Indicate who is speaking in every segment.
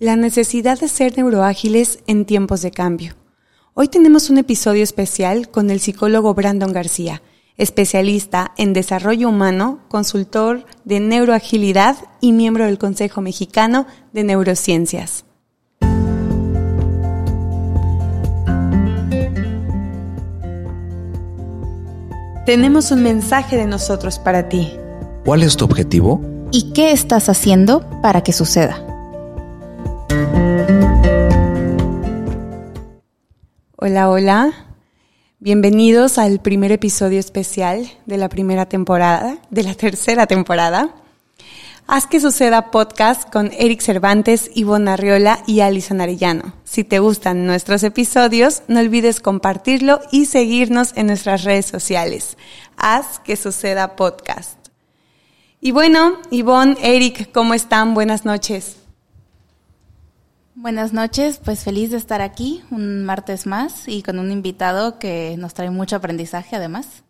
Speaker 1: La necesidad de ser neuroágiles en tiempos de cambio. Hoy tenemos un episodio especial con el psicólogo Brandon García, especialista en desarrollo humano, consultor de neuroagilidad y miembro del Consejo Mexicano de Neurociencias. Tenemos un mensaje de nosotros para ti.
Speaker 2: ¿Cuál es tu objetivo?
Speaker 3: ¿Y qué estás haciendo para que suceda?
Speaker 1: Hola, hola. Bienvenidos al primer episodio especial de la primera temporada, de la tercera temporada. Haz que suceda podcast con Eric Cervantes, Ivonne Arriola y Alison Arellano. Si te gustan nuestros episodios, no olvides compartirlo y seguirnos en nuestras redes sociales. Haz que suceda podcast. Y bueno, Ivonne, Eric, ¿cómo están? Buenas noches.
Speaker 3: Buenas noches, pues feliz de estar aquí un martes más y con un invitado que nos trae mucho aprendizaje además.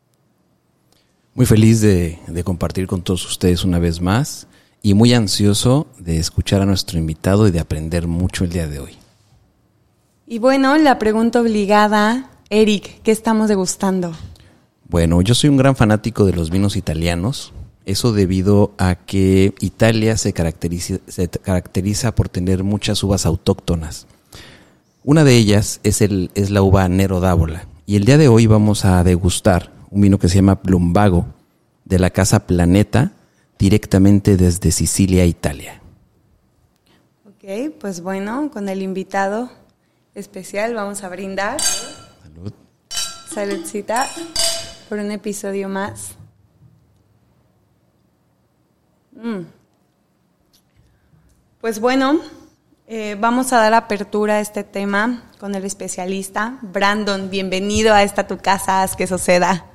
Speaker 2: Muy feliz de, de compartir con todos ustedes una vez más y muy ansioso de escuchar a nuestro invitado y de aprender mucho el día de hoy.
Speaker 1: Y bueno, la pregunta obligada, Eric, ¿qué estamos degustando?
Speaker 2: Bueno, yo soy un gran fanático de los vinos italianos. Eso debido a que Italia se caracteriza, se caracteriza por tener muchas uvas autóctonas. Una de ellas es, el, es la uva Nero d'Avola. Y el día de hoy vamos a degustar un vino que se llama Plumbago de la casa Planeta directamente desde Sicilia, Italia.
Speaker 1: Ok, pues bueno, con el invitado especial vamos a brindar.
Speaker 2: Salud.
Speaker 1: Saludcita por un episodio más. Mm. Pues bueno, eh, vamos a dar apertura a este tema con el especialista. Brandon, bienvenido a esta tu casa, haz que suceda.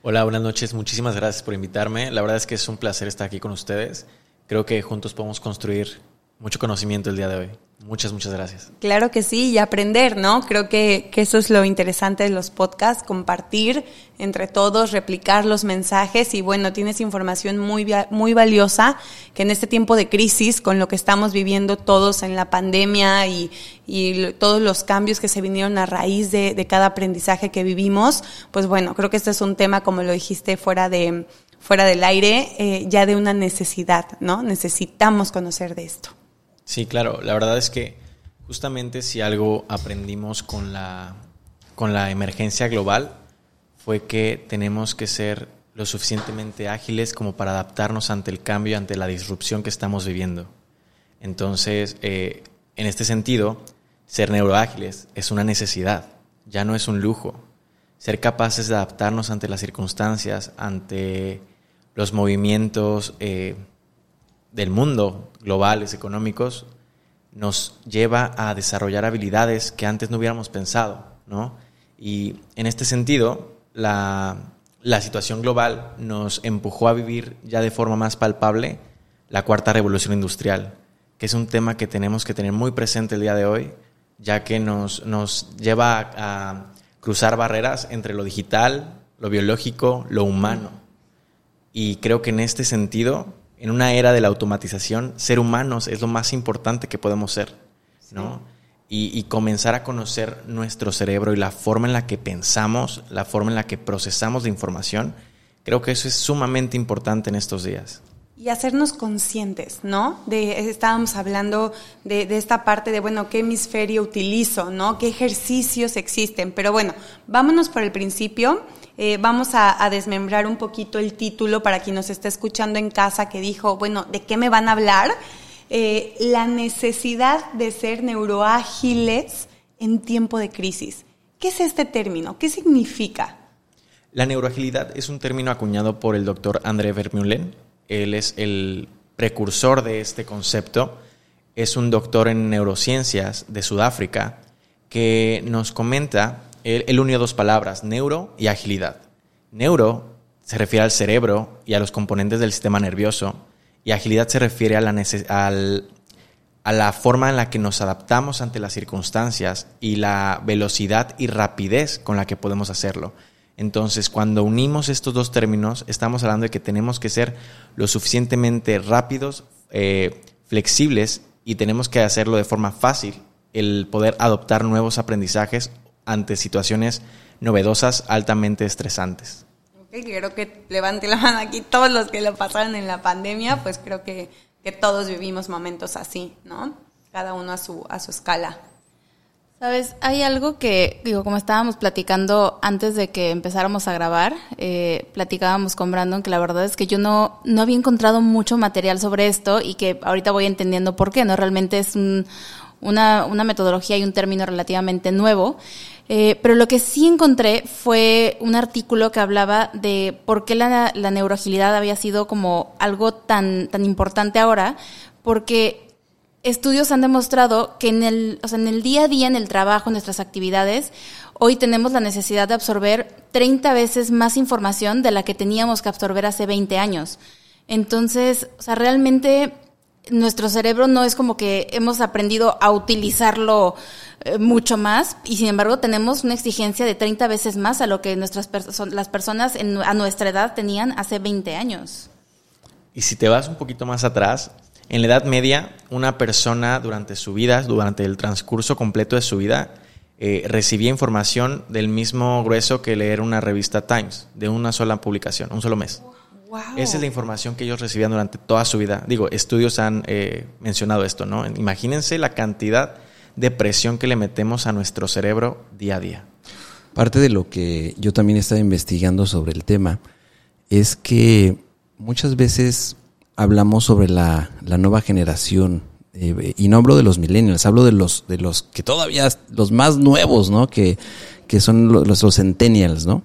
Speaker 4: Hola, buenas noches. Muchísimas gracias por invitarme. La verdad es que es un placer estar aquí con ustedes. Creo que juntos podemos construir mucho conocimiento el día de hoy. Muchas, muchas gracias.
Speaker 1: Claro que sí, y aprender, ¿no? Creo que, que, eso es lo interesante de los podcasts, compartir entre todos, replicar los mensajes y bueno, tienes información muy, muy valiosa que en este tiempo de crisis, con lo que estamos viviendo todos en la pandemia y, y todos los cambios que se vinieron a raíz de, de cada aprendizaje que vivimos, pues bueno, creo que este es un tema, como lo dijiste, fuera de fuera del aire, eh, ya de una necesidad, ¿no? Necesitamos conocer de esto.
Speaker 4: Sí, claro. La verdad es que justamente si algo aprendimos con la, con la emergencia global fue que tenemos que ser lo suficientemente ágiles como para adaptarnos ante el cambio, ante la disrupción que estamos viviendo. Entonces, eh, en este sentido, ser neuroágiles es una necesidad, ya no es un lujo. Ser capaces de adaptarnos ante las circunstancias, ante los movimientos eh, del mundo, globales, económicos, nos lleva a desarrollar habilidades que antes no hubiéramos pensado, ¿no? Y en este sentido, la, la situación global nos empujó a vivir ya de forma más palpable la cuarta revolución industrial, que es un tema que tenemos que tener muy presente el día de hoy, ya que nos, nos lleva a, a cruzar barreras entre lo digital, lo biológico, lo humano. Y creo que en este sentido en una era de la automatización, ser humanos es lo más importante que podemos ser, ¿no? Y, y, comenzar a conocer nuestro cerebro y la forma en la que pensamos, la forma en la que procesamos la información, creo que eso es sumamente importante en estos días.
Speaker 1: Y hacernos conscientes, ¿no? De, estábamos hablando de, de, esta parte de, bueno, ¿qué hemisferio utilizo, ¿no? ¿Qué ejercicios existen? Pero bueno, vámonos por el principio. Eh, vamos a, desmembrar un poquito el título para quien nos está escuchando en casa que dijo, bueno, ¿de qué me van a hablar? Eh, la necesidad de ser neuroágiles en tiempo de crisis. ¿Qué es este término? ¿Qué significa?
Speaker 4: La neuroagilidad es un término acuñado por el doctor André Vermeulen. Él es el precursor de este concepto. Es un doctor en neurociencias de Sudáfrica que nos comenta él, unió dos palabras, neuro y agilidad. Neuro se refiere al cerebro y a los componentes del sistema nervioso, y agilidad se refiere a la, al, a la forma en la que nos adaptamos ante las circunstancias y la velocidad y rapidez con la que podemos hacerlo. Entonces, cuando unimos estos dos términos, estamos hablando de que tenemos que ser lo suficientemente rápidos, eh, flexibles y tenemos que hacerlo de forma fácil, el poder adoptar nuevos aprendizajes ante situaciones novedosas, altamente estresantes.
Speaker 1: Okay, quiero que levante la mano aquí todos los que lo pasaron en la pandemia, pues creo que, que todos vivimos momentos así, ¿no? Cada uno a su, a su escala.
Speaker 3: Sabes, hay algo que, digo, como estábamos platicando antes de que empezáramos a grabar, eh, platicábamos con Brandon que la verdad es que yo no, no había encontrado mucho material sobre esto y que ahorita voy entendiendo por qué, ¿no? Realmente es un, una, una metodología y un término relativamente nuevo. Eh, pero lo que sí encontré fue un artículo que hablaba de por qué la, la neuroagilidad había sido como algo tan, tan importante ahora, porque estudios han demostrado que en el, o sea, en el día a día, en el trabajo, en nuestras actividades, hoy tenemos la necesidad de absorber 30 veces más información de la que teníamos que absorber hace 20 años. Entonces, o sea, realmente nuestro cerebro no es como que hemos aprendido a utilizarlo eh, mucho más y sin embargo tenemos una exigencia de 30 veces más a lo que nuestras las personas a nuestra edad tenían hace 20 años.
Speaker 4: Y si te vas un poquito más atrás, en la Edad Media, una persona durante su vida, durante el transcurso completo de su vida, eh, recibía información del mismo grueso que leer una revista Times, de una sola publicación, un solo mes. Esa es la información que ellos recibían durante toda su vida. Digo, estudios han eh, mencionado esto, ¿no? Imagínense la cantidad de presión que le metemos a nuestro cerebro día a día.
Speaker 2: Parte de lo que yo también estaba investigando sobre el tema es que muchas veces hablamos sobre la, nueva generación. Eh, y no hablo de los millennials, hablo de los, de los que todavía, los más nuevos, ¿no? Que, que son los, los centennials, ¿no?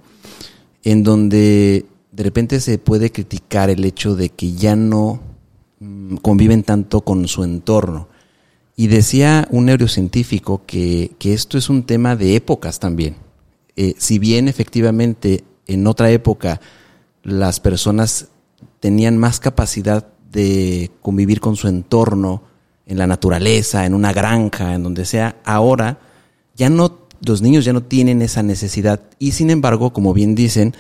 Speaker 2: En donde de repente se puede criticar el hecho de que ya no mm, conviven tanto con su entorno. Y decía un neurocientífico que, que esto es un tema de épocas también. Eh, si bien efectivamente en otra época las personas tenían más capacidad de convivir con su entorno, en la naturaleza, en una granja, en donde sea. Ahora ya no, los niños ya no tienen esa necesidad y sin embargo, como bien dicen,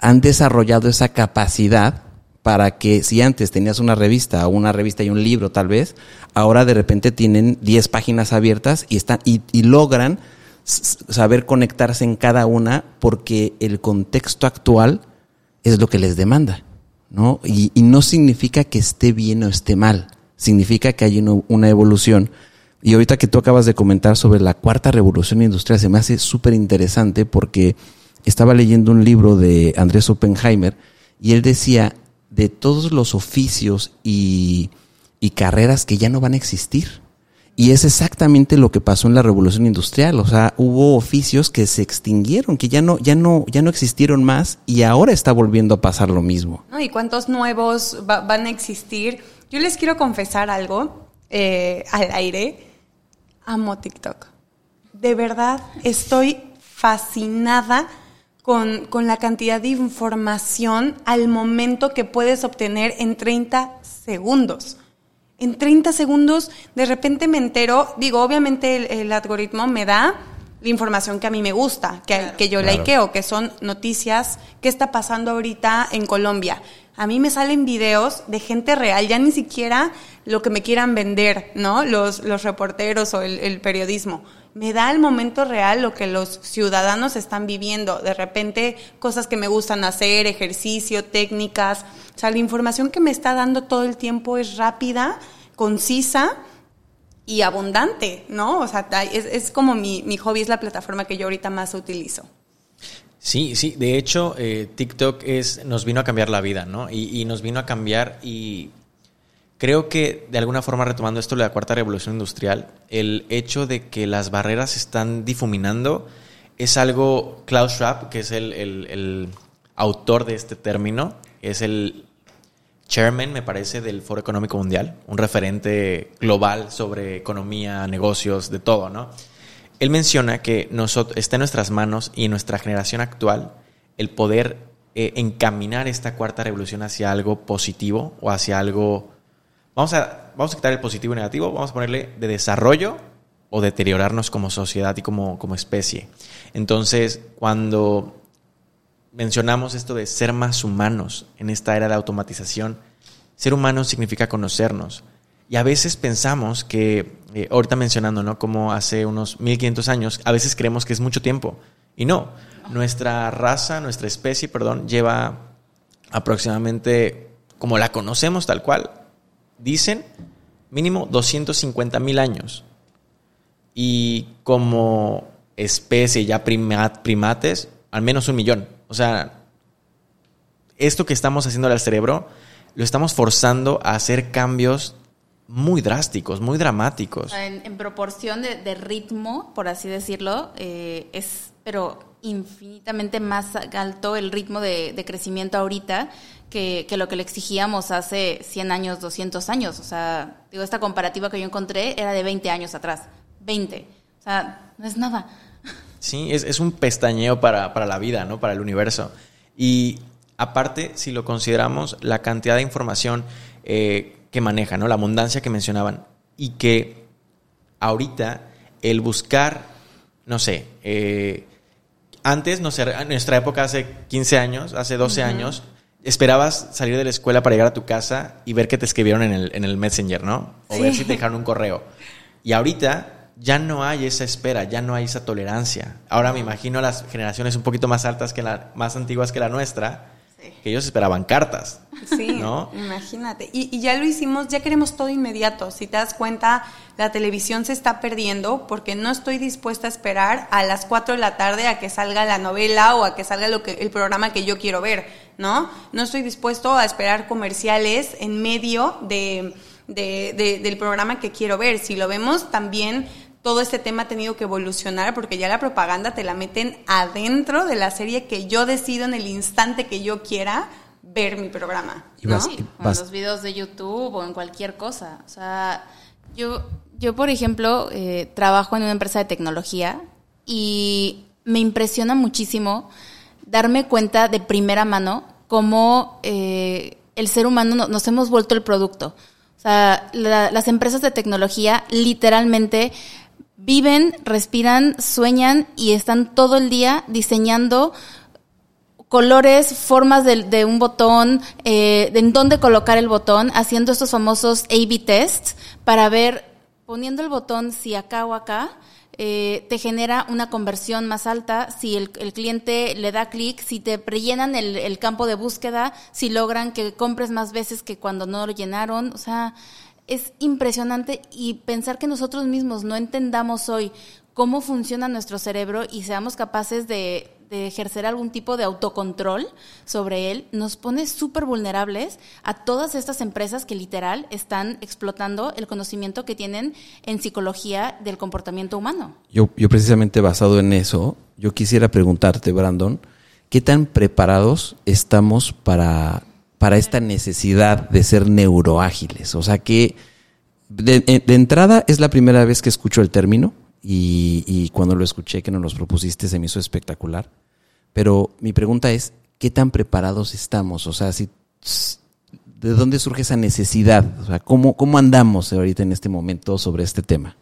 Speaker 2: han desarrollado esa capacidad para que si antes tenías una revista o una revista y un libro tal vez, ahora de repente tienen 10 páginas abiertas y, están, y, y logran saber conectarse en cada una porque el contexto actual es lo que les demanda. ¿no? Y, no significa que esté bien o esté mal, significa que hay una, evolución. Y ahorita que tú acabas de comentar sobre la cuarta revolución industrial, se me hace súper interesante porque estaba leyendo un libro de Andrés Oppenheimer y él decía de todos los oficios y carreras que ya no van a existir. Y es exactamente lo que pasó en la revolución industrial. O sea, hubo oficios que se extinguieron, que ya no, ya no, ya no existieron más y ahora está volviendo a pasar lo mismo.
Speaker 1: ¿Y cuántos nuevos van a existir? Yo les quiero confesar algo eh, al aire. Amo TikTok. De verdad, estoy fascinada con, con la cantidad de información al momento que puedes obtener en 30 segundos en 30 segundos de repente me entero, digo, obviamente el, algoritmo me da la información que a mí me gusta, que, que yo likeo, que son noticias, qué está pasando ahorita en Colombia. A mí me salen videos de gente real, ya ni siquiera lo que me quieran vender, ¿no? Los, los reporteros o el, el periodismo. Me da el momento real lo que los ciudadanos están viviendo. De repente, cosas que me gustan hacer, ejercicio, técnicas. O sea, la información que me está dando todo el tiempo es rápida, concisa y abundante, ¿no? O sea, es, es como mi, mi, hobby, es la plataforma que yo ahorita más utilizo.
Speaker 4: Sí, sí, de hecho, eh, TikTok es, nos vino a cambiar la vida, ¿no? Y, y, nos vino a cambiar y creo que de alguna forma retomando esto de la cuarta revolución industrial, el hecho de que las barreras se están difuminando es algo, Klaus Schwab, que es el, el, autor de este término, es el chairman, me parece, del Foro Económico Mundial, un referente global sobre economía, negocios, de todo, ¿no? Él menciona que nosotros, está en nuestras manos y en nuestra generación actual el poder eh, encaminar esta cuarta revolución hacia algo positivo o hacia algo... Vamos a, vamos a quitar el positivo y negativo, vamos a ponerle de desarrollo o deteriorarnos como sociedad y como, como especie. Entonces, cuando mencionamos esto de ser más humanos en esta era de automatización. Ser humano significa conocernos. Y a veces pensamos que, eh, ahorita mencionando, ¿no? Como hace unos 1500 años, a veces creemos que es mucho tiempo. Y no, nuestra raza, nuestra especie, perdón, lleva aproximadamente, como la conocemos tal cual, dicen mínimo 250 mil años. Y como especie ya primates, al menos un millón. O sea, esto que estamos haciendo al cerebro, lo estamos forzando a hacer cambios muy drásticos, muy dramáticos.
Speaker 3: En, proporción de, ritmo, por así decirlo, eh, es, pero infinitamente más alto el ritmo de, crecimiento ahorita que, lo que le exigíamos hace 100 años, 200 años. O sea, digo, esta comparativa que yo encontré era de 20 años atrás. 20. O sea, no es nada.
Speaker 4: Sí, es, un pestañeo para, la vida, ¿no? Para el universo. Y aparte, si lo consideramos, la cantidad de información eh, que maneja, ¿no? La abundancia que mencionaban. Y que ahorita el buscar, no sé, eh, antes, en nuestra época hace 15 años, hace 12 años, esperabas salir de la escuela para llegar a tu casa y ver que te escribieron en el, en el Messenger, ¿no? O ver si te dejaron un correo. Y ahorita ya no hay esa espera, ya no hay esa tolerancia. Ahora me imagino las generaciones un poquito más altas que la, más antiguas que la nuestra, que ellos esperaban cartas.
Speaker 1: Sí, ¿no? imagínate. Y, ya lo hicimos, ya queremos todo inmediato. Si te das cuenta, la televisión se está perdiendo porque no estoy dispuesta a esperar a las 4 de la tarde a que salga la novela o a que salga lo que, el programa que yo quiero ver, ¿no? No estoy dispuesto a esperar comerciales en medio de, del programa que quiero ver. Si lo vemos, también todo este tema ha tenido que evolucionar porque ya la propaganda te la meten adentro de la serie que yo decido en el instante que yo quiera ver mi programa.
Speaker 3: ¿no? en los videos de YouTube o en cualquier cosa. O sea, yo, yo por ejemplo, eh, trabajo en una empresa de tecnología y me impresiona muchísimo darme cuenta de primera mano cómo eh, el ser humano nos hemos vuelto el producto. O sea, las empresas de tecnología literalmente viven, respiran, sueñan y están todo el día diseñando colores, formas de, un botón, eh, en dónde colocar el botón, haciendo estos famosos A-B tests para ver, poniendo el botón si acá o acá, eh, te genera una conversión más alta, si el, cliente le da clic, si te rellenan el, el, campo de búsqueda, si logran que compres más veces que cuando no lo llenaron, o sea, es impresionante y pensar que nosotros mismos no entendamos hoy cómo funciona nuestro cerebro y seamos capaces de, ejercer algún tipo de autocontrol sobre él, nos pone súper vulnerables a todas estas empresas que literal están explotando el conocimiento que tienen en psicología del comportamiento humano.
Speaker 2: Yo, yo precisamente basado en eso, yo quisiera preguntarte, Brandon, ¿qué tan preparados estamos para para esta necesidad de ser neuroágiles. O sea que de, entrada es la primera vez que escucho el término y, cuando lo escuché que nos los propusiste se me hizo espectacular. Pero mi pregunta es, ¿qué tan preparados estamos? O sea, si, ¿de dónde surge esa necesidad? O sea, ¿cómo, ¿cómo andamos ahorita en este momento sobre este tema?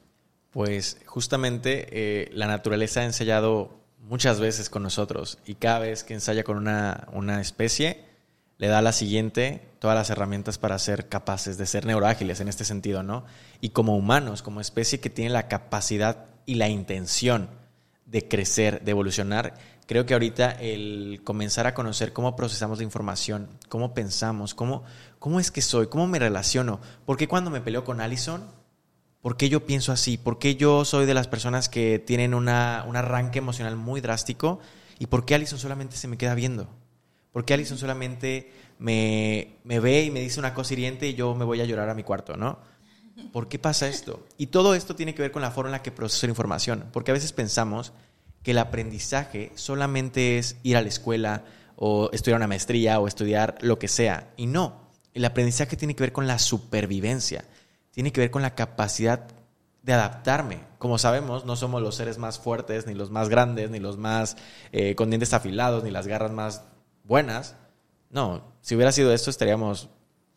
Speaker 4: Pues justamente eh, la naturaleza ha ensayado muchas veces con nosotros y cada vez que ensaya con una, una especie, le da a la siguiente todas las herramientas para ser capaces de ser neuroágiles en este sentido, ¿no? Y como humanos, como especie que tiene la capacidad y la intención de crecer, de evolucionar, creo que ahorita el comenzar a conocer cómo procesamos la información, cómo pensamos, cómo, cómo es que soy, cómo me relaciono, por qué cuando me peleo con Allison, por qué yo pienso así, por qué yo soy de las personas que tienen una, un arranque emocional muy drástico y por qué Allison solamente se me queda viendo. ¿Por qué Alison solamente me, ve y me dice una cosa hiriente y yo me voy a llorar a mi cuarto, ¿no? ¿Por qué pasa esto? Y todo esto tiene que ver con la forma en la que proceso la información, porque a veces pensamos que el aprendizaje solamente es ir a la escuela o estudiar una maestría o estudiar lo que sea. Y no, el aprendizaje tiene que ver con la supervivencia, tiene que ver con la capacidad de adaptarme. Como sabemos, no somos los seres más fuertes, ni los más grandes, ni los más eh, con dientes afilados, ni las garras más buenas. No, si hubiera sido esto estaríamos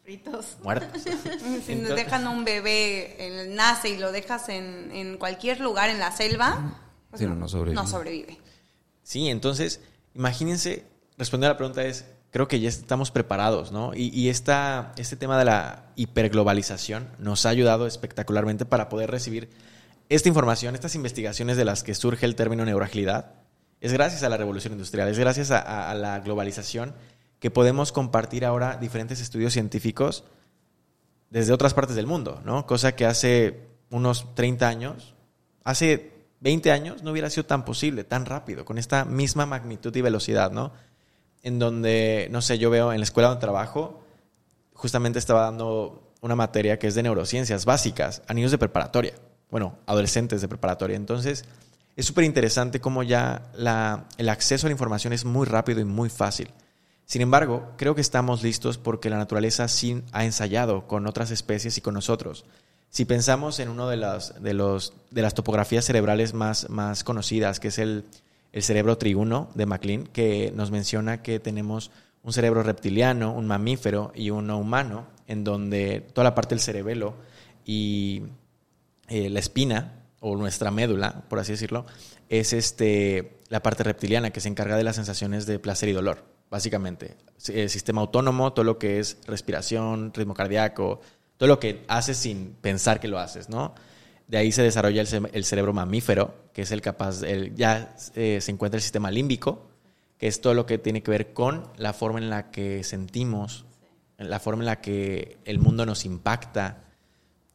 Speaker 3: fritos.
Speaker 4: Muertos.
Speaker 1: si nos dejan un bebé, nace y lo dejas en, cualquier lugar en la selva,
Speaker 2: pues no, sobrevive.
Speaker 1: no sobrevive.
Speaker 4: Sí, entonces, imagínense, responder a la pregunta es, creo que ya estamos preparados, ¿no? Y, y esta, este tema de la hiperglobalización nos ha ayudado espectacularmente para poder recibir esta información, estas investigaciones de las que surge el término neuroagilidad. Es gracias a la revolución industrial, es gracias a, la globalización que podemos compartir ahora diferentes estudios científicos desde otras partes del mundo, ¿no? Cosa que hace unos 30 años, hace 20 años no hubiera sido tan posible, tan rápido, con esta misma magnitud y velocidad, ¿no? En donde, no sé, yo veo en la escuela donde trabajo, justamente estaba dando una materia que es de neurociencias básicas a niños de preparatoria, bueno, adolescentes de preparatoria. Entonces, es súper interesante cómo ya la, el acceso a la información es muy rápido y muy fácil. Sin embargo, creo que estamos listos porque la naturaleza sí ha ensayado con otras especies y con nosotros. Si pensamos en una de las, de los, de las topografías cerebrales más, más conocidas, que es el, el cerebro triguno de MacLean, que nos menciona que tenemos un cerebro reptiliano, un mamífero y uno humano, en donde toda la parte del cerebelo y eh, la espina, o nuestra médula, por así decirlo, es este, la parte reptiliana que se encarga de las sensaciones de placer y dolor básicamente. El sistema autónomo, todo lo que es respiración, ritmo cardíaco, todo lo que haces sin pensar que lo haces, ¿no? De ahí se desarrolla el, cerebro mamífero, que es el capaz, el, ya eh, se encuentra el sistema límbico, que es todo lo que tiene que ver con la forma en la que sentimos, la forma en la que el mundo nos impacta,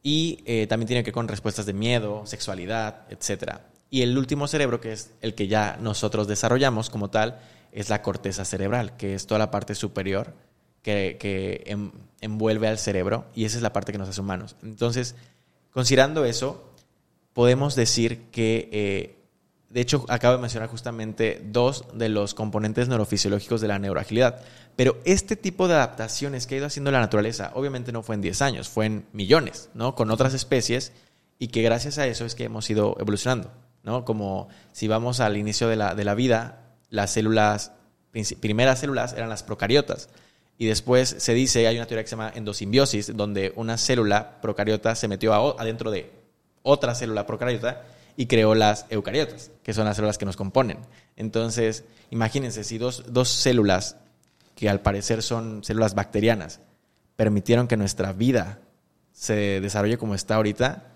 Speaker 4: y eh, también tiene que ver con respuestas de miedo, sexualidad, etc. Y el último cerebro, que es el que ya nosotros desarrollamos como tal, es la corteza cerebral, que es toda la parte superior que, em, envuelve al cerebro y esa es la parte que nos hace humanos. Entonces, considerando eso, podemos decir que, eh, de hecho, acabo de mencionar justamente dos de los componentes neurofisiológicos de la neuroagilidad, pero este tipo de adaptaciones que ha ido haciendo la naturaleza, obviamente no fue en 10 años, fue en millones, ¿no? Con otras especies y que gracias a eso es que hemos ido evolucionando, ¿no? Como si vamos al inicio de la, de la vida, las células, primeras células eran las procariotas. Y después se dice, hay una teoría que se llama endosimbiosis, donde una célula procariota se metió adentro de otra célula procariota y creó las eucariotas, que son las células que nos componen. Entonces, imagínense, si dos, dos células, que al parecer son células bacterianas, permitieron que nuestra vida se desarrolle como está ahorita,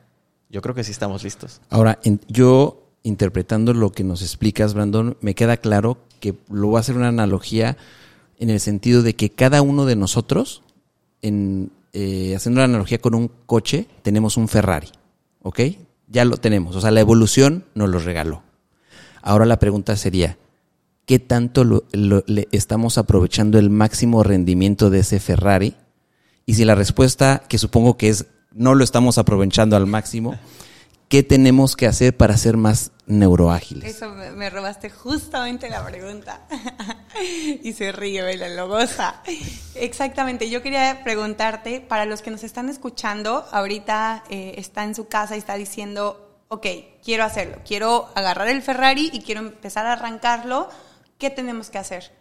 Speaker 4: yo creo que sí estamos listos.
Speaker 2: Ahora, yo interpretando lo que nos explicas, Brandon, me queda claro que lo voy a hacer una analogía en el sentido de que cada uno de nosotros, en, eh, haciendo la analogía con un coche, tenemos un Ferrari, ¿ok? Ya lo tenemos, o sea, la evolución nos lo regaló. Ahora la pregunta sería, ¿qué tanto le estamos aprovechando el máximo rendimiento de ese Ferrari? Y si la respuesta, que supongo que es no lo estamos aprovechando al máximo, ¿qué tenemos que hacer para ser más neuroágiles?
Speaker 1: Eso me, robaste justamente la pregunta. y se ríe, la logosa. Exactamente, yo quería preguntarte, para los que nos están escuchando, ahorita eh, está en su casa y está diciendo, ok, quiero hacerlo, quiero agarrar el Ferrari y quiero empezar a arrancarlo, ¿qué tenemos que hacer?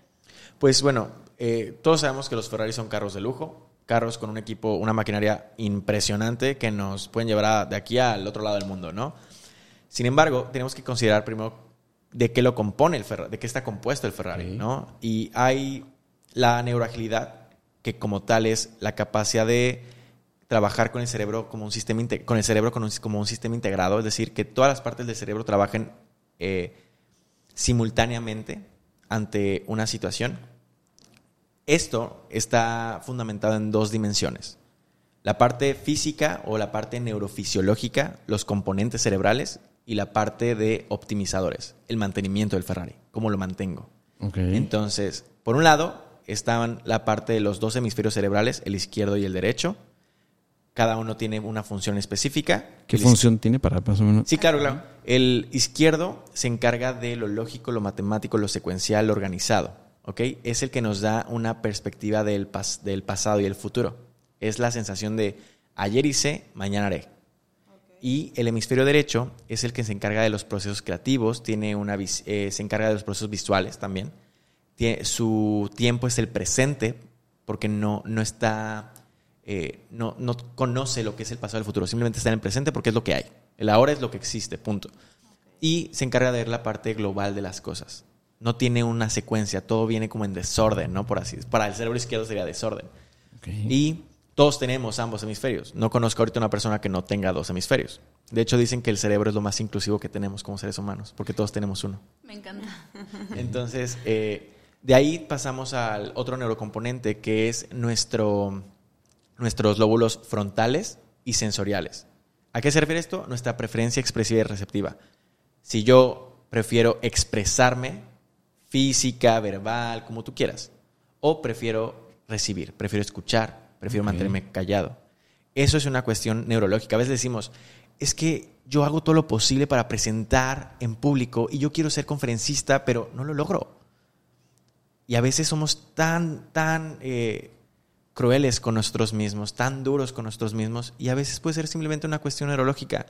Speaker 4: Pues bueno, eh, todos sabemos que los Ferrari son carros de lujo, carros con un equipo, una maquinaria impresionante que nos pueden llevar de aquí al otro lado del mundo, ¿no? Sin embargo, tenemos que considerar primero de qué lo compone el Ferrari, de qué está compuesto el Ferrari, ¿no? Y hay la neuroagilidad, que como tal es la capacidad de trabajar con el cerebro como un sistema con el cerebro como un sistema integrado, es decir, que todas las partes del cerebro trabajen eh, simultáneamente ante una situación esto está fundamentado en dos dimensiones. La parte física o la parte neurofisiológica, los componentes cerebrales, y la parte de optimizadores, el mantenimiento del Ferrari, cómo lo mantengo. Entonces, por un lado, estaban la parte de los dos hemisferios cerebrales, el izquierdo y el derecho. Cada uno tiene una función específica.
Speaker 2: ¿Qué función tiene para más o menos?
Speaker 4: Sí, claro, claro. El izquierdo se encarga de lo lógico, lo matemático, lo secuencial, lo organizado. Es el que nos da una perspectiva del, del pasado y el futuro. Es la sensación de ayer hice, mañana haré. Y el hemisferio derecho es el que se encarga de los procesos creativos, tiene una, eh, se encarga de los procesos visuales también. su tiempo es el presente, porque no, no está, eh, no, no conoce lo que es el pasado y el futuro, simplemente está en el presente porque es lo que hay. El ahora es lo que existe, punto. Y se encarga de ver la parte global de las cosas. no tiene una secuencia, todo viene como en desorden, ¿no? Por así Para el cerebro izquierdo sería desorden. Y todos tenemos ambos hemisferios. No conozco ahorita una persona que no tenga dos hemisferios. De hecho, dicen que el cerebro es lo más inclusivo que tenemos como seres humanos, porque todos tenemos uno.
Speaker 3: Me encanta.
Speaker 4: Entonces, eh, de ahí pasamos al otro neurocomponente, que es nuestro, nuestros lóbulos frontales y sensoriales. ¿A qué se refiere esto? Nuestra preferencia expresiva y receptiva. Si yo prefiero expresarme física, verbal, como tú quieras, o prefiero recibir, prefiero escuchar, prefiero mantenerme callado. Eso es una cuestión neurológica. A veces decimos, es que yo hago todo lo posible para presentar en público y yo quiero ser conferencista, pero no lo logro. Y a veces somos tan, tan eh, crueles con nosotros mismos, tan duros con nosotros mismos, y a veces puede ser simplemente una cuestión neurológica,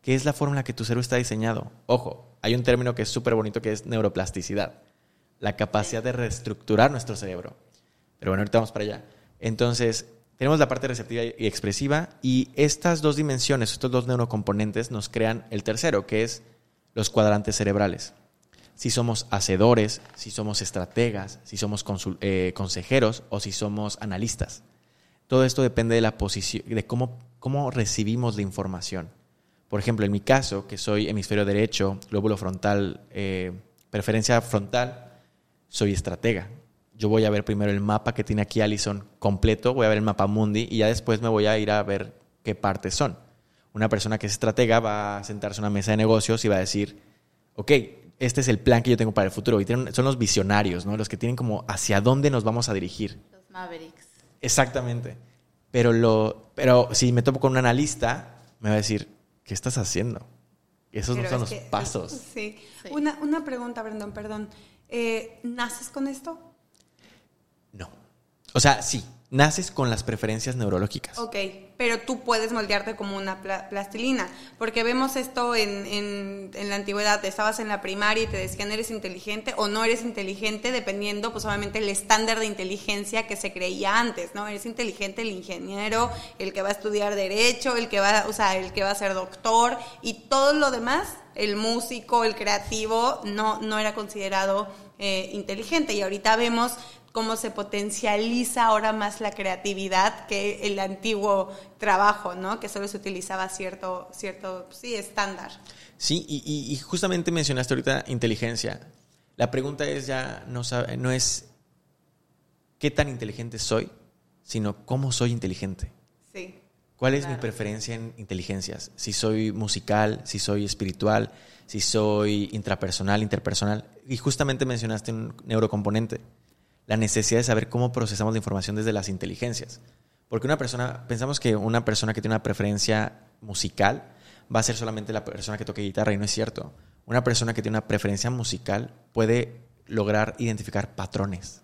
Speaker 4: que es la forma en la que tu cerebro está diseñado. Ojo, hay un término que es súper bonito que es neuroplasticidad, la capacidad de reestructurar nuestro cerebro. Pero bueno, ahorita vamos para allá. Entonces, tenemos la parte receptiva y expresiva y estas dos dimensiones, estos dos neurocomponentes nos crean el tercero, que es los cuadrantes cerebrales. Si somos hacedores, si somos estrategas, si somos eh, consejeros o si somos analistas. Todo esto depende de la posición, de cómo, cómo recibimos la información. Por ejemplo, en mi caso, que soy hemisferio derecho, lóbulo frontal, eh, preferencia frontal, soy estratega yo voy a ver primero el mapa que tiene aquí Allison completo, voy a ver el mapa mundi y ya después me voy a ir a ver qué partes son. Una persona que es estratega va a sentarse a una mesa de negocios y va a decir, ok, este es el plan que yo tengo para el futuro. Y son los visionarios, ¿no? Los que tienen como hacia dónde nos vamos a dirigir.
Speaker 3: Los Mavericks.
Speaker 4: Exactamente. Pero, lo, pero si me topo con un analista, me va a decir, ¿qué estás haciendo? Esos no son los pasos.
Speaker 1: Sí. Una, una pregunta, Brandon, perdón. Eh, ¿Naces con esto?
Speaker 4: O sea, sí, naces con las preferencias neurológicas.
Speaker 1: Ok, pero tú puedes moldearte como una plastilina, porque vemos esto en, en, la antigüedad, estabas en la primaria y te decían eres inteligente o no eres inteligente, dependiendo pues obviamente el estándar de inteligencia que se creía antes, ¿no? Eres inteligente el ingeniero, el que va a estudiar derecho, el que va, o sea, el que va a ser doctor y todo lo demás, el músico, el creativo, no, no era considerado eh, inteligente. Y ahorita vemos cómo se potencializa ahora más la creatividad que el antiguo trabajo, ¿no? Que solo se utilizaba cierto, cierto, sí, estándar.
Speaker 4: Sí, y, justamente mencionaste ahorita inteligencia. La pregunta es ya, no, no es qué tan inteligente soy, sino cómo soy inteligente.
Speaker 1: Sí.
Speaker 4: ¿Cuál es mi preferencia en inteligencias? Si soy musical, si soy espiritual, si soy intrapersonal, interpersonal. Y justamente mencionaste un neurocomponente la necesidad de saber cómo procesamos la información desde las inteligencias. Porque una persona, pensamos que una persona que tiene una preferencia musical va a ser solamente la persona que toque guitarra y no es cierto. Una persona que tiene una preferencia musical puede lograr identificar patrones.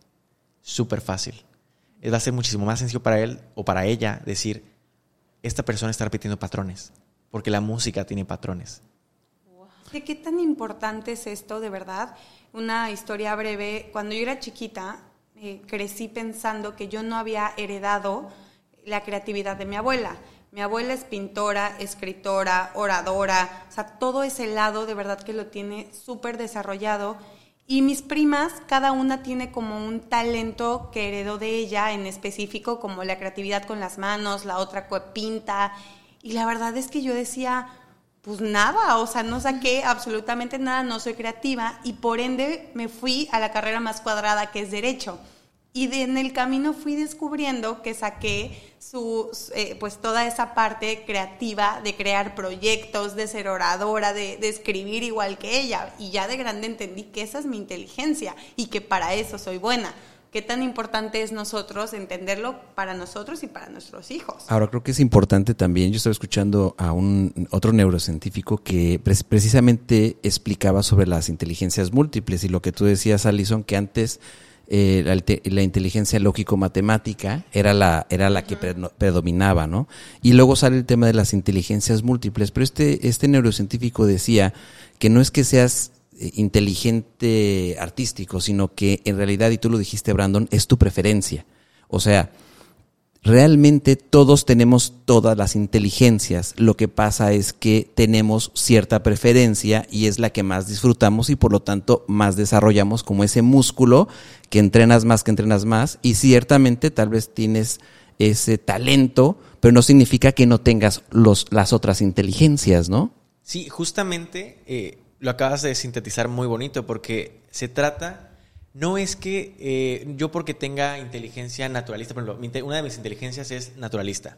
Speaker 4: Súper fácil. Va a ser muchísimo más sencillo para él o para ella decir, esta persona está repitiendo patrones, porque la música tiene patrones.
Speaker 1: ¿Qué tan importante es esto, de verdad? Una historia breve. Cuando yo era chiquita, eh, crecí pensando que yo no había heredado la creatividad de mi abuela. Mi abuela es pintora, escritora, oradora, o sea, todo ese lado de verdad que lo tiene súper desarrollado. Y mis primas, cada una tiene como un talento que heredó de ella en específico, como la creatividad con las manos, la otra pinta. Y la verdad es que yo decía, pues nada, o sea, no saqué absolutamente nada, no soy creativa y por ende me fui a la carrera más cuadrada que es derecho. Y en el camino fui descubriendo que saqué su, eh, pues toda esa parte creativa de crear proyectos, de ser oradora, de, de escribir igual que ella. Y ya de grande entendí que esa es mi inteligencia y que para eso soy buena qué tan importante es nosotros entenderlo para nosotros y para nuestros hijos.
Speaker 2: Ahora creo que es importante también, yo estaba escuchando a un otro neurocientífico que precisamente explicaba sobre las inteligencias múltiples y lo que tú decías, Alison, que antes eh, la, inteligencia lógico-matemática era la, era la que predominaba, ¿no? Y luego sale el tema de las inteligencias múltiples, pero este, este neurocientífico decía que no es que seas inteligente artístico, sino que en realidad, y tú lo dijiste, Brandon, es tu preferencia. O sea, realmente todos tenemos todas las inteligencias. Lo que pasa es que tenemos cierta preferencia y es la que más disfrutamos y por lo tanto más desarrollamos como ese músculo que entrenas más, que entrenas más y ciertamente tal vez tienes ese talento, pero no significa que no tengas los, las otras inteligencias, ¿no?
Speaker 4: Sí, justamente eh, lo acabas de sintetizar muy bonito porque se trata no es que eh, yo porque tenga inteligencia naturalista, por ejemplo, una de mis inteligencias es naturalista.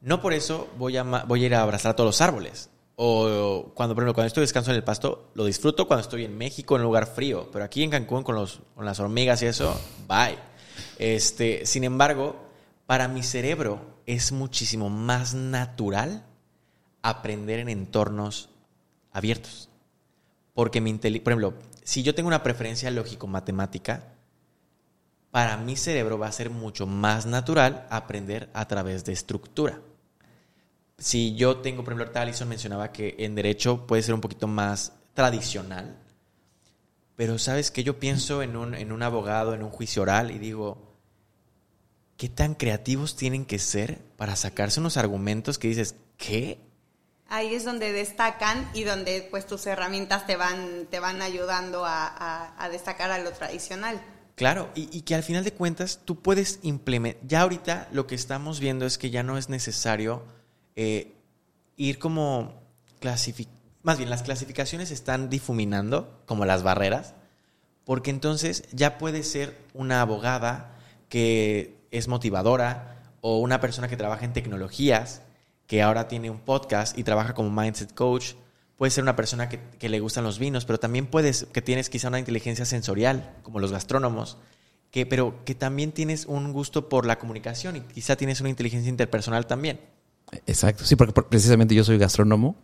Speaker 4: No por eso voy a, ir a abrazar a todos los árboles. O cuando, por ejemplo, cuando estoy descanso en el pasto, lo disfruto cuando estoy en México, en un lugar frío. Pero aquí en Cancún, con las hormigas y eso, bye. Este, sin embargo, para mi cerebro es muchísimo más natural aprender en entornos abiertos. Porque mi por ejemplo, si yo tengo una preferencia lógico-matemática, para mi cerebro va a ser mucho más natural aprender a través de estructura. Si yo tengo, por ejemplo, ahorita Alison mencionaba que en derecho puede ser un poquito más tradicional, pero sabes que yo pienso en un, en un abogado, en un juicio oral y digo, ¿qué tan creativos tienen que ser para sacarse unos argumentos que dices, ¿qué?
Speaker 1: Ahí es donde destacan y donde pues tus herramientas te van, te van ayudando a, destacar a lo tradicional.
Speaker 4: Claro, y, que al final de cuentas tú puedes implementar, ya ahorita lo que estamos viendo es que ya no es necesario eh, ir como más bien las clasificaciones están difuminando como las barreras, porque entonces ya puede ser una abogada que es motivadora o una persona que trabaja en tecnologías que ahora tiene un podcast y trabaja como mindset coach. Puede ser una persona que, le gustan los vinos, pero también puedes que tienes quizá una inteligencia sensorial, como los gastrónomos, que, pero que también tienes un gusto por la comunicación y quizá tienes una inteligencia interpersonal también.
Speaker 2: Exacto, sí, porque precisamente yo soy gastrónomo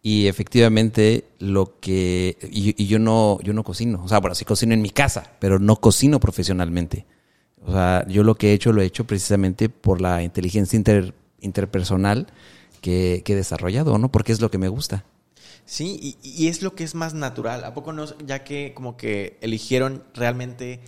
Speaker 2: y efectivamente lo que y, yo no yo no cocino, o sea, bueno, sí cocino en mi casa, pero no cocino profesionalmente. O sea, yo lo que he hecho lo he hecho precisamente por la inteligencia inter, interpersonal que, he desarrollado, ¿no? Porque es lo que me gusta.
Speaker 4: Sí, y, es lo que es más natural. ¿A poco no? Ya que como que eligieron realmente,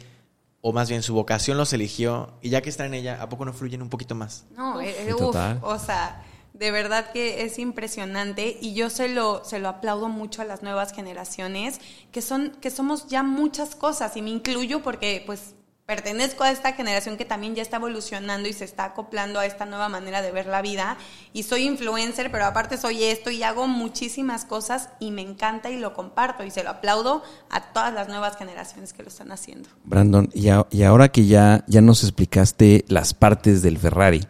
Speaker 4: o más bien su vocación los eligió, y ya que están en ella, ¿a poco no fluyen un poquito más?
Speaker 1: No, eh, o sea, de verdad que es impresionante y yo se lo, se lo aplaudo mucho a las nuevas generaciones, que son, que somos ya muchas cosas, y me incluyo porque pues pertenezco a esta generación que también ya está evolucionando y se está acoplando a esta nueva manera de ver la vida y soy influencer, pero aparte soy esto y hago muchísimas cosas y me encanta y lo comparto y se lo aplaudo a todas las nuevas generaciones que lo están haciendo.
Speaker 2: Brandon, y, ahora que ya, ya nos explicaste las partes del Ferrari,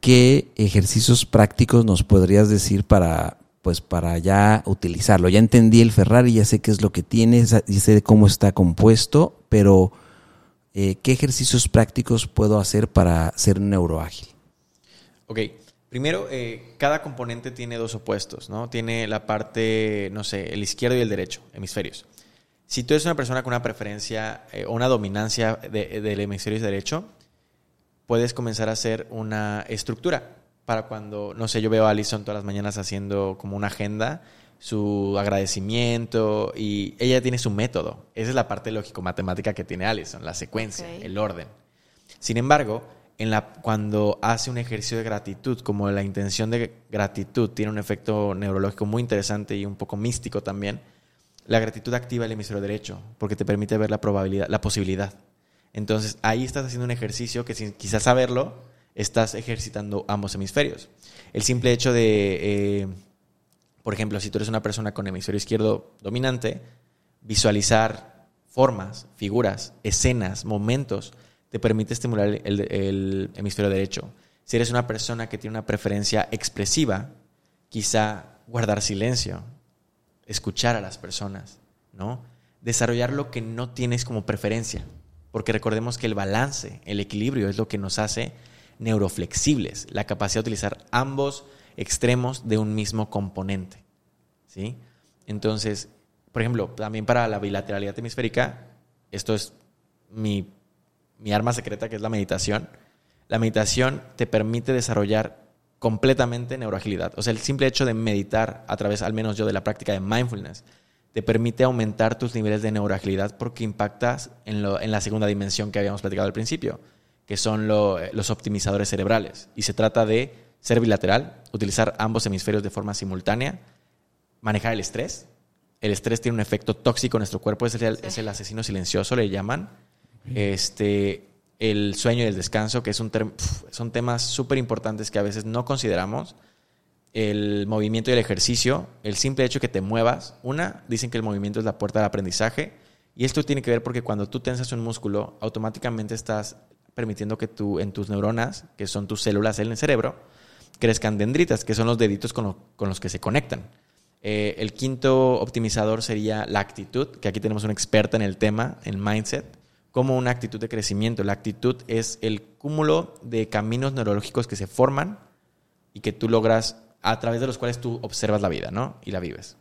Speaker 2: ¿qué ejercicios prácticos nos podrías decir para pues para ya utilizarlo? Ya entendí el Ferrari, ya sé qué es lo que tiene, ya sé cómo está compuesto, pero eh, ¿qué ejercicios prácticos puedo hacer para ser neuroágil?
Speaker 4: Ok, primero, eh, cada componente tiene dos opuestos, ¿no? Tiene la parte, no sé, el izquierdo y el derecho, hemisferios. Si tú eres una persona con una preferencia eh, o una dominancia del hemisferio derecho, puedes comenzar a hacer una estructura para cuando, no sé, yo veo a Alison todas las mañanas haciendo como una agenda su agradecimiento y ella tiene su método. Esa es la parte lógico-matemática que tiene Allison, la secuencia, el orden. Sin embargo, en la, cuando hace un ejercicio de gratitud, como la intención de gratitud tiene un efecto neurológico muy interesante y un poco místico también, la gratitud activa el hemisferio derecho porque te permite ver la probabilidad, la posibilidad. Entonces ahí estás haciendo un ejercicio que sin quizás saberlo, estás ejercitando ambos hemisferios. El simple hecho de eh, por ejemplo, si tú eres una persona con hemisferio izquierdo dominante, visualizar formas, figuras, escenas, momentos, te permite estimular el, hemisferio derecho. Si eres una persona que tiene una preferencia expresiva, quizá guardar silencio, escuchar a las personas, ¿no? Desarrollar lo que no tienes como preferencia, porque recordemos que el balance, el equilibrio es lo que nos hace neuroflexibles, la capacidad de utilizar ambos extremos de un mismo componente. ¿sí? Entonces, por ejemplo, también para la bilateralidad hemisférica, esto es mi, mi arma secreta, que es la meditación. La meditación te permite desarrollar completamente neuroagilidad. O sea, el simple hecho de meditar a través, al menos yo, de la práctica de mindfulness, te permite aumentar tus niveles de neuroagilidad porque impactas en, la segunda dimensión que habíamos platicado al principio, que son los optimizadores cerebrales. Y se trata de ser bilateral, utilizar ambos hemisferios de forma simultánea, manejar el estrés. El estrés tiene un efecto tóxico en nuestro cuerpo, es el, es el asesino silencioso, le llaman. Este, el sueño y el descanso, que es un son temas súper importantes que a veces no consideramos. El movimiento y el ejercicio, el simple hecho que te muevas. Una, dicen que el movimiento es la puerta del aprendizaje. Y esto tiene que ver porque cuando tú tensas un músculo, automáticamente estás permitiendo que tú, en tus neuronas, que son tus células en el cerebro, crezcan dendritas, que son los deditos con, los que se conectan. Eh, el quinto optimizador sería la actitud, que aquí tenemos una experta en el tema, en mindset como una actitud de crecimiento. La actitud es el cúmulo de caminos neurológicos que se forman y que tú logras, a través de los cuales tú observas la vida, ¿no? Y la vives.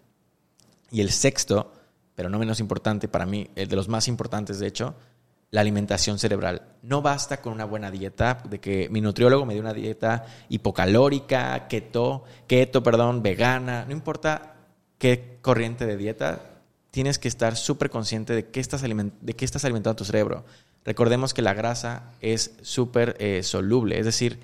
Speaker 4: Y el sexto, pero no menos importante para mí, el de los más importantes, de hecho, la alimentación cerebral. No basta con una buena dieta, de que mi nutriólogo me dio una dieta hipocalórica, keto, keto, perdón, vegana, no importa qué corriente de dieta, tienes que estar súper consciente de qué, estás de qué estás alimentando tu cerebro. Recordemos que la grasa es súper eh, soluble, es decir,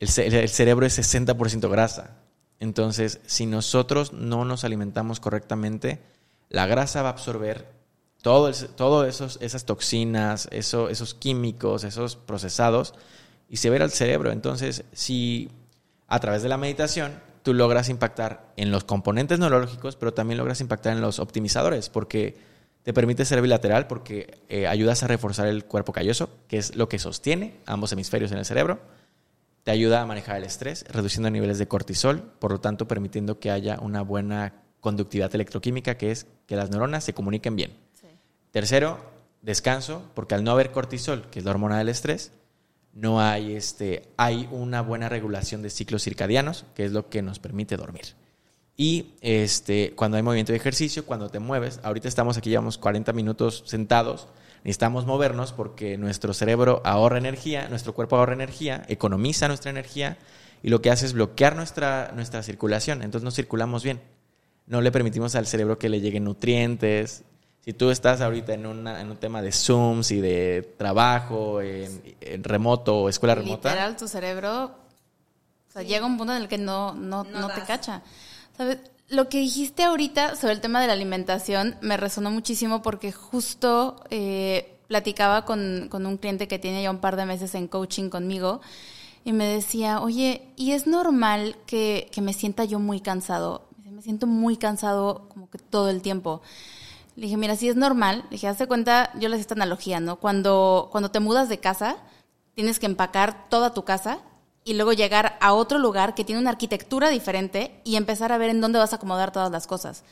Speaker 4: el, cerebro es 60% grasa. Entonces, si nosotros no nos alimentamos correctamente, la grasa va a absorber todas todo esos, esas toxinas, eso, esos químicos, esos procesados, y se ve al cerebro. Entonces, si a través de la meditación tú logras impactar en los componentes neurológicos, pero también logras impactar en los optimizadores, porque te permite ser bilateral, porque eh, ayudas a reforzar el cuerpo calloso, que es lo que sostiene ambos hemisferios en el cerebro. Te ayuda a manejar el estrés, reduciendo niveles de cortisol, por lo tanto permitiendo que haya una buena conductividad electroquímica, que es que las neuronas se comuniquen bien. Tercero, descanso, porque al no haber cortisol, que es la hormona del estrés, no hay, este, hay una buena regulación de ciclos circadianos, que es lo que nos permite dormir. Y este, cuando hay movimiento de ejercicio, cuando te mueves, ahorita estamos aquí, llevamos 40 minutos sentados, necesitamos movernos porque nuestro cerebro ahorra energía, nuestro cuerpo ahorra energía, economiza nuestra energía y lo que hace es bloquear nuestra, nuestra circulación, entonces no circulamos bien. No le permitimos al cerebro que le lleguen nutrientes, si tú estás ahorita en, en un tema de Zooms y de trabajo, en, remoto o escuela remota.
Speaker 3: Literal, tu cerebro, o sea, llega un punto en el que no, no, no, te cacha. ¿Sabes? Lo que dijiste ahorita sobre el tema de la alimentación me resonó muchísimo porque justo eh, platicaba con, con un cliente que tiene ya un par de meses en coaching conmigo y me decía, oye, ¿y es normal que, que me sienta yo muy cansado? Me siento muy cansado como que todo el tiempo. Le dije, mira, si es normal, le dije, hazte cuenta, yo les esta analogía, ¿no? Cuando, cuando te mudas de casa, tienes que empacar toda tu casa y luego llegar a otro lugar que tiene una arquitectura diferente y empezar a ver en dónde vas a acomodar todas las cosas.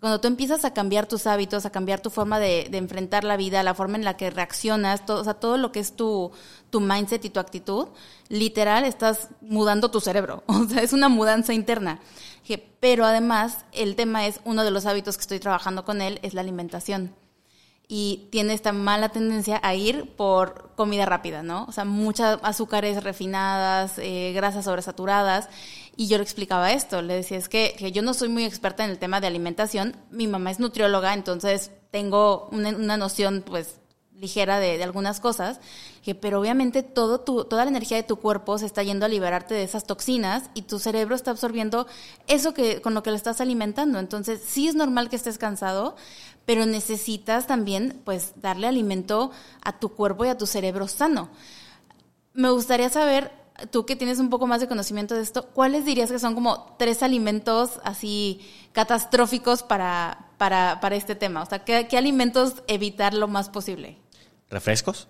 Speaker 3: Cuando tú empiezas a cambiar tus hábitos, a cambiar tu forma de, enfrentar la vida, la forma en la que reaccionas, todo, o sea, todo lo que es tu, tu mindset y tu actitud, literal estás mudando tu cerebro. O sea, es una mudanza interna. Pero además, el tema es, uno de los hábitos que estoy trabajando con él es la alimentación. Y tiene esta mala tendencia a ir por comida rápida, ¿no? O sea, muchas azúcares refinadas, eh, grasas sobresaturadas. Y yo le explicaba esto, le decía, es que, yo no soy muy experta en el tema de alimentación, mi mamá es nutrióloga, entonces tengo una, una noción, pues, ligera de, algunas cosas, pero obviamente toda la energía de tu cuerpo se está yendo a liberarte de esas toxinas y tu cerebro está absorbiendo eso que, con lo que le estás alimentando. Entonces, sí es normal que estés cansado, pero necesitas también, pues, darle alimento a tu cuerpo y a tu cerebro sano. Me gustaría saber, tú que tienes un poco más de conocimiento de esto, ¿cuáles dirías que son como tres alimentos así catastróficos para, para, para este tema? O sea, ¿qué, ¿qué alimentos evitar lo más posible?
Speaker 4: Refrescos.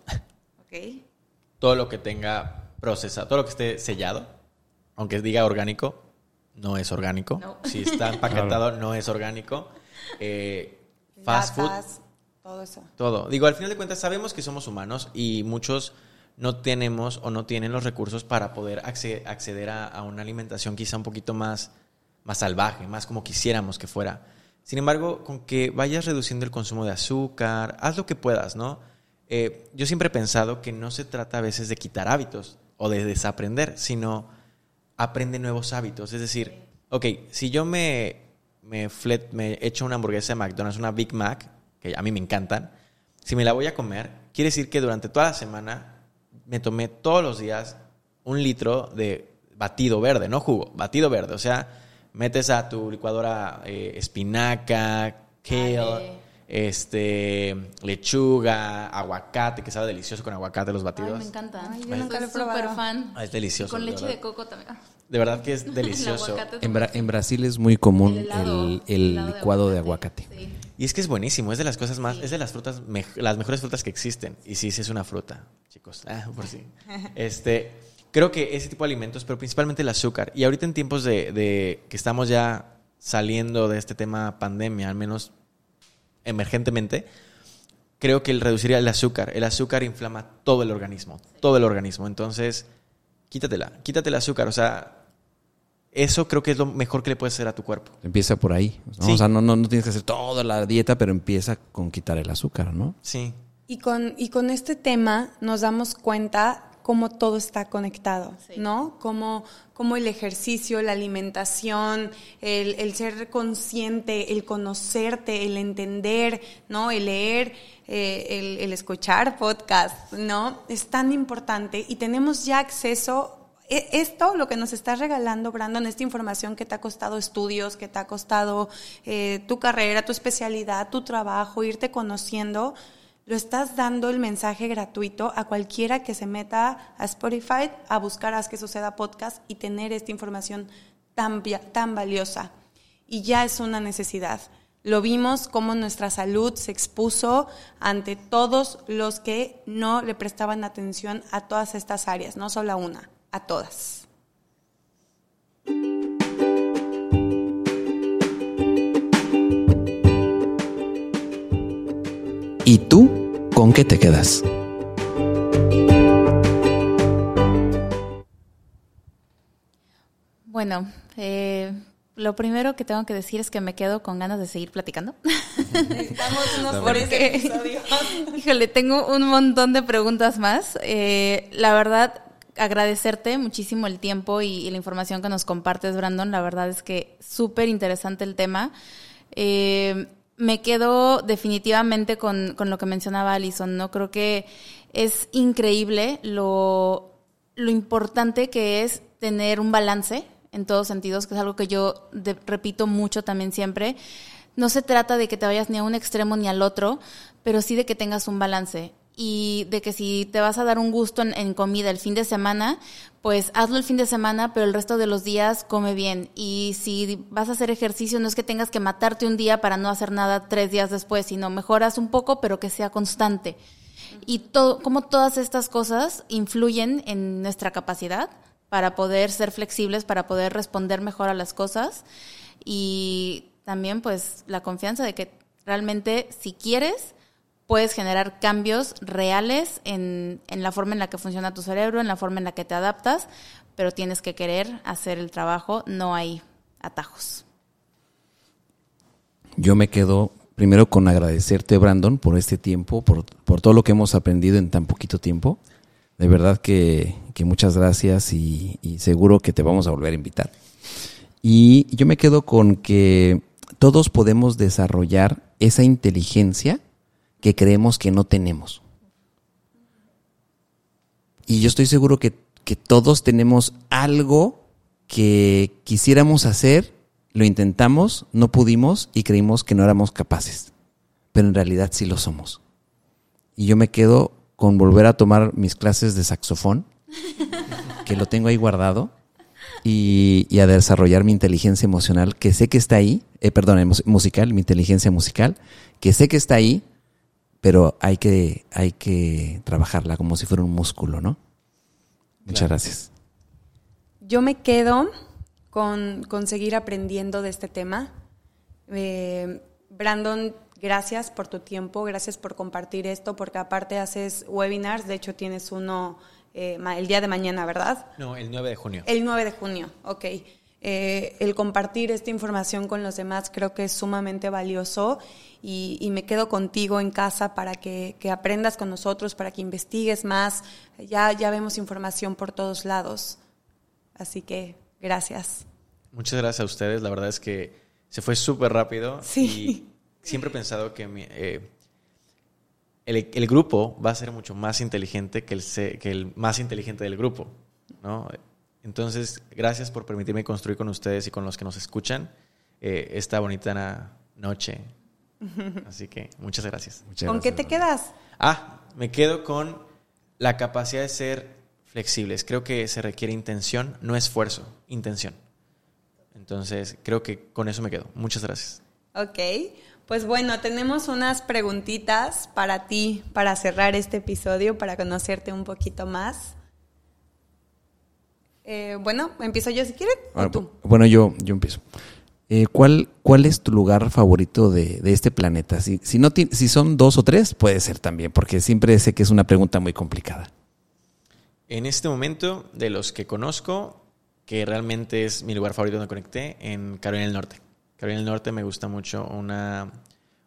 Speaker 4: Ok. Todo lo que tenga procesado, todo lo que esté sellado, aunque diga orgánico, no es orgánico. Si está empaquetado, no es orgánico. Eh, fast food.
Speaker 1: Todo eso.
Speaker 4: Todo. Digo, al final de cuentas sabemos que somos humanos y muchos no tenemos o no tienen los recursos para poder acceder a, una alimentación quizá un poquito más, más salvaje, más como quisiéramos que fuera. Sin embargo, con que vayas reduciendo el consumo de azúcar, haz lo que puedas, ¿no? Eh, yo siempre he pensado que no se trata a veces de quitar hábitos o de desaprender, sino aprende nuevos hábitos. Es decir, ok, si yo me, me, flet, echo una hamburguesa de McDonald's, una Big Mac, que a mí me encantan, si me la voy a comer, quiere decir que durante toda la semana me tomé todos los días un litro de batido verde, no jugo, batido verde. O sea, metes a tu licuadora eh, espinaca, kale, este, lechuga, aguacate, que sabe delicioso con aguacate los batidos.
Speaker 3: Ay, me encanta.
Speaker 1: Ay, yo nunca lo he probado.
Speaker 3: súper fan.
Speaker 4: Ah, es delicioso.
Speaker 3: Con
Speaker 4: de
Speaker 3: leche
Speaker 4: verdad.
Speaker 3: de coco también.
Speaker 4: De verdad que es delicioso.
Speaker 2: En,
Speaker 3: un-
Speaker 2: Bra- en Brasil es muy común
Speaker 3: el helado,
Speaker 2: el, el
Speaker 3: helado
Speaker 2: licuado de aguacate.
Speaker 3: Sí.
Speaker 4: Y es que es buenísimo, es de las cosas más, es de las frutas, las mejores frutas que existen. Y sí, sí es una fruta, chicos. Ah, por sí. Este, creo que ese tipo de alimentos, pero principalmente el azúcar. Y ahorita en tiempos de, de que estamos ya saliendo de este tema pandemia, al menos emergentemente, creo que el reducir el azúcar, el azúcar inflama todo el organismo, todo el organismo. Entonces, quítatela, quítate el azúcar. O sea, eso creo que es lo mejor que le puedes hacer a tu cuerpo.
Speaker 2: Empieza por ahí. ¿no?
Speaker 4: Sí.
Speaker 2: O sea, no, no, no tienes que hacer toda la dieta, pero empieza con quitar el azúcar, ¿no?
Speaker 4: Sí.
Speaker 1: Y con, y con este tema nos damos cuenta cómo todo está conectado,
Speaker 3: Sí.
Speaker 1: ¿no? Cómo, cómo el ejercicio, la alimentación, el, el ser consciente, el conocerte, el entender, ¿no? El leer, eh, el, el escuchar podcast, ¿no? Es tan importante y tenemos ya acceso e- esto, lo que nos estás regalando, Brandon, esta información que te ha costado estudios, que te ha costado eh, tu carrera, tu especialidad, tu trabajo, irte conociendo, lo estás dando el mensaje gratuito a cualquiera que se meta a Spotify a buscar Haz que suceda podcast y tener esta información tan, tan valiosa. Y ya es una necesidad. Lo vimos cómo nuestra salud se expuso ante todos los que no le prestaban atención a todas estas áreas, no solo a una, a todas.
Speaker 2: ¿Y tú con qué te quedas?
Speaker 3: Bueno, eh, lo primero que tengo que decir es que me quedo con ganas de seguir platicando.
Speaker 1: Necesitamos unos por
Speaker 2: bueno.
Speaker 1: ese episodio.
Speaker 3: Híjole, tengo un montón de preguntas más. Eh, la verdad, agradecerte muchísimo el tiempo y, y la información que nos compartes, Brandon. La verdad es que súper interesante el tema. Eh, me quedo definitivamente con, con lo que mencionaba Alison, ¿no? Creo que es increíble lo, lo importante que es tener un balance en todos sentidos, que es algo que yo repito mucho también siempre. No se trata de que te vayas ni a un extremo ni al otro, pero sí de que tengas un balance. Y de que si te vas a dar un gusto en, comida el fin de semana, pues hazlo el fin de semana, pero el resto de los días come bien. Y si vas a hacer ejercicio, no es que tengas que matarte un día para no hacer nada tres días después, sino mejoras un poco, pero que sea constante. Y todo, cómo todas estas cosas influyen en nuestra capacidad para poder ser flexibles, para poder responder mejor a las cosas y también pues la confianza de que realmente si quieres puedes generar cambios reales en, en la forma en la que funciona tu cerebro, en la forma en la que te adaptas, pero tienes que querer hacer el trabajo, no hay atajos.
Speaker 2: Yo me quedo primero con agradecerte, Brandon, por este tiempo, por, todo lo que hemos aprendido en tan poquito tiempo. De verdad que, muchas gracias y seguro que te vamos a volver a invitar. Y yo me quedo con que todos podemos desarrollar esa inteligencia que creemos que no tenemos. Y yo estoy seguro que, que todos tenemos algo que quisiéramos hacer, lo intentamos, no pudimos y creímos que no éramos capaces. Pero en realidad sí lo somos. Y yo me quedo con volver a tomar mis clases de saxofón, que lo tengo ahí guardado, y, y a desarrollar mi inteligencia emocional, que sé que está ahí, eh, perdón, musical, mi inteligencia musical, que sé que está ahí, pero hay que, hay que trabajarla como si fuera un músculo, ¿no? Muchas
Speaker 4: Claro.
Speaker 2: gracias.
Speaker 1: Yo me quedo con, con seguir aprendiendo de este tema. Eh, Brandon, gracias por tu tiempo, gracias por compartir esto, porque aparte haces webinars, de hecho tienes uno eh, ma- el día de mañana, ¿verdad?
Speaker 4: No, el 9 de junio.
Speaker 1: El 9 de junio, ok. Eh, el compartir esta información con los demás creo que es sumamente valioso y, y me quedo contigo en casa para que, que aprendas con nosotros, para que investigues más. Ya, ya vemos información por todos lados. Así que gracias.
Speaker 4: Muchas gracias a ustedes. La verdad es que se fue súper rápido.
Speaker 1: Sí.
Speaker 4: Y siempre he pensado que mi- eh, el, el grupo va a ser mucho más inteligente que el, que el más inteligente del grupo, ¿no? Entonces, gracias por permitirme construir con ustedes y con los que nos escuchan eh, esta bonita noche. Así que muchas gracias.
Speaker 2: Muchas
Speaker 1: ¿Con qué te quedas?
Speaker 4: Ah, me quedo con la capacidad de ser flexibles. Creo que se requiere intención, no esfuerzo, intención. Entonces, creo que con eso me quedo. Muchas gracias.
Speaker 1: Ok, pues bueno, tenemos unas preguntitas para ti, para cerrar este episodio, para conocerte un poquito más. Eh, bueno, empiezo yo si quieres, o
Speaker 2: Bueno,
Speaker 1: tú.
Speaker 2: Bueno, yo, yo empiezo. Eh, ¿cuál, ¿Cuál es tu lugar favorito de, de este planeta? Si, si, no ti- si son dos o tres, puede ser también, porque siempre sé que es una pregunta muy complicada.
Speaker 4: En este momento, de los que conozco, que realmente es mi lugar favorito donde conecté, en Carolina del Norte. Carolina del Norte me gusta mucho una,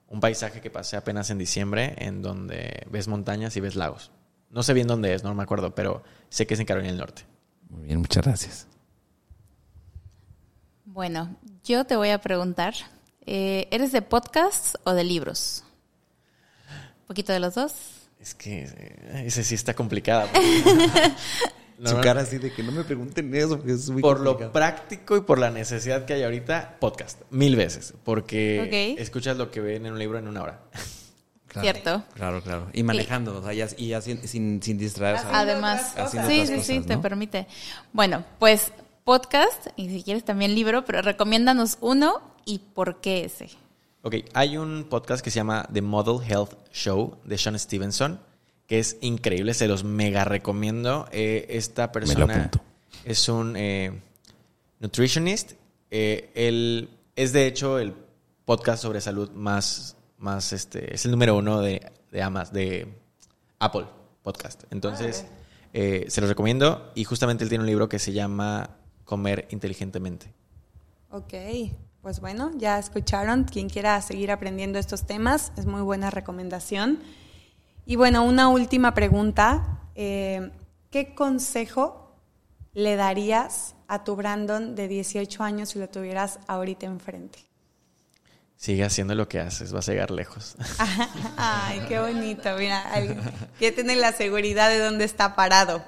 Speaker 4: un paisaje que pasé apenas en diciembre, en donde ves montañas y ves lagos. No sé bien dónde es, no me acuerdo, pero sé que es en Carolina del Norte.
Speaker 2: Muy bien, muchas gracias.
Speaker 3: Bueno, yo te voy a preguntar, eh, ¿eres de podcasts o de libros? ¿Un poquito de los dos?
Speaker 4: Es que eh, ese sí está complicada.
Speaker 2: Su cara así de que no me pregunten eso, porque es muy
Speaker 4: por lo práctico y por la necesidad que hay ahorita, podcast. Mil veces. Porque escuchas lo que ven en un libro en una hora.
Speaker 2: Claro,
Speaker 3: Cierto.
Speaker 2: Claro, claro. Y manejando, o sea, ya- y ya sin, sin, sin distraerse.
Speaker 3: Además, sí,
Speaker 2: otras
Speaker 3: sí, sí, te permite. Bueno, pues podcast y si quieres también libro, pero recomiéndanos uno y por qué ese.
Speaker 4: Ok, hay un podcast que se llama The Model Health Show de Sean Stevenson, que es increíble, se los mega recomiendo. Eh, esta persona es un eh, nutritionist. Eh, él es de hecho el podcast sobre salud más, más este, es el número uno de, de Amas, de Apple Podcast. Entonces, eh, se los recomiendo. Y justamente él tiene un libro que se llama Comer inteligentemente.
Speaker 1: Ok, pues bueno, ya escucharon. Quien quiera seguir aprendiendo estos temas, es muy buena recomendación. Y bueno, una última pregunta. eh, ¿Qué consejo le darías a tu Brandon de 18 años si lo tuvieras ahorita enfrente?
Speaker 4: Sigue haciendo lo que haces, vas a llegar lejos.
Speaker 1: Ay, qué bonito, mira, que tiene la seguridad de dónde está parado.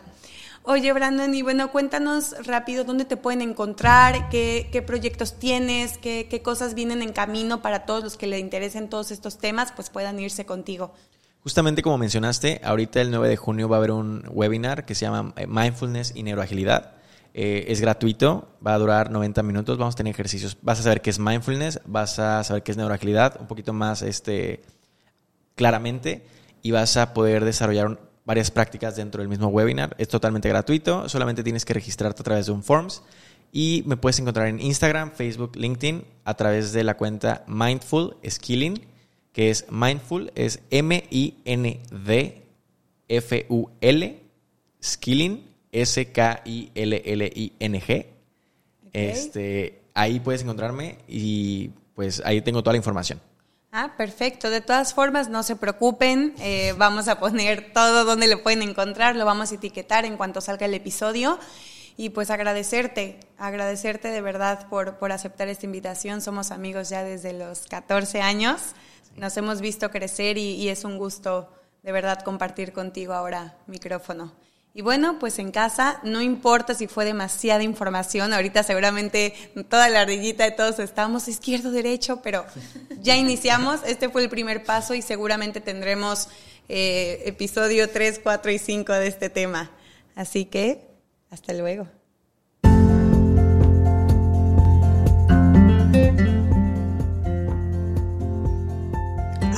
Speaker 1: Oye, Brandon, y bueno, cuéntanos rápido dónde te pueden encontrar, qué, qué proyectos tienes, qué, qué cosas vienen en camino para todos los que le interesen todos estos temas, pues puedan irse contigo.
Speaker 4: Justamente como mencionaste, ahorita el 9 de junio va a haber un webinar que se llama eh, Mindfulness y Neuroagilidad. Eh, es gratuito, va a durar 90 minutos, vamos a tener ejercicios. Vas a saber qué es mindfulness, vas a saber qué es neuroagilidad, un poquito más este, claramente, y vas a poder desarrollar varias prácticas dentro del mismo webinar. Es totalmente gratuito, solamente tienes que registrarte a través de un Forms. Y me puedes encontrar en Instagram, Facebook, LinkedIn, a través de la cuenta Mindful Skilling, que es Mindful, es M-I-N-D-F-U-L, Skilling, S-K-I-L-L-I-N-G. Este, ahí puedes encontrarme y pues ahí tengo toda la información.
Speaker 1: Ah, perfecto. De todas formas, no se preocupen. eh, vamos a poner todo donde lo pueden encontrar. Lo vamos a etiquetar en cuanto salga el episodio. Y pues agradecerte, agradecerte de verdad por, por aceptar esta invitación. Somos amigos ya desde los 14 años. Nos hemos visto crecer y, y es un gusto de verdad compartir contigo ahora micrófono. Y bueno, pues en casa, no importa si fue demasiada información, ahorita seguramente toda la ardillita de todos estamos izquierdo, derecho, pero ya iniciamos, este fue el primer paso y seguramente tendremos eh, episodio 3, 4 y 5 de este tema. Así que, hasta luego.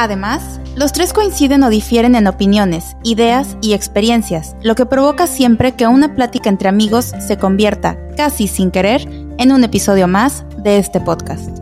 Speaker 3: Además, los tres coinciden o difieren en opiniones, ideas y experiencias, lo que provoca siempre que una plática entre amigos se convierta, casi sin querer, en un episodio más de este podcast.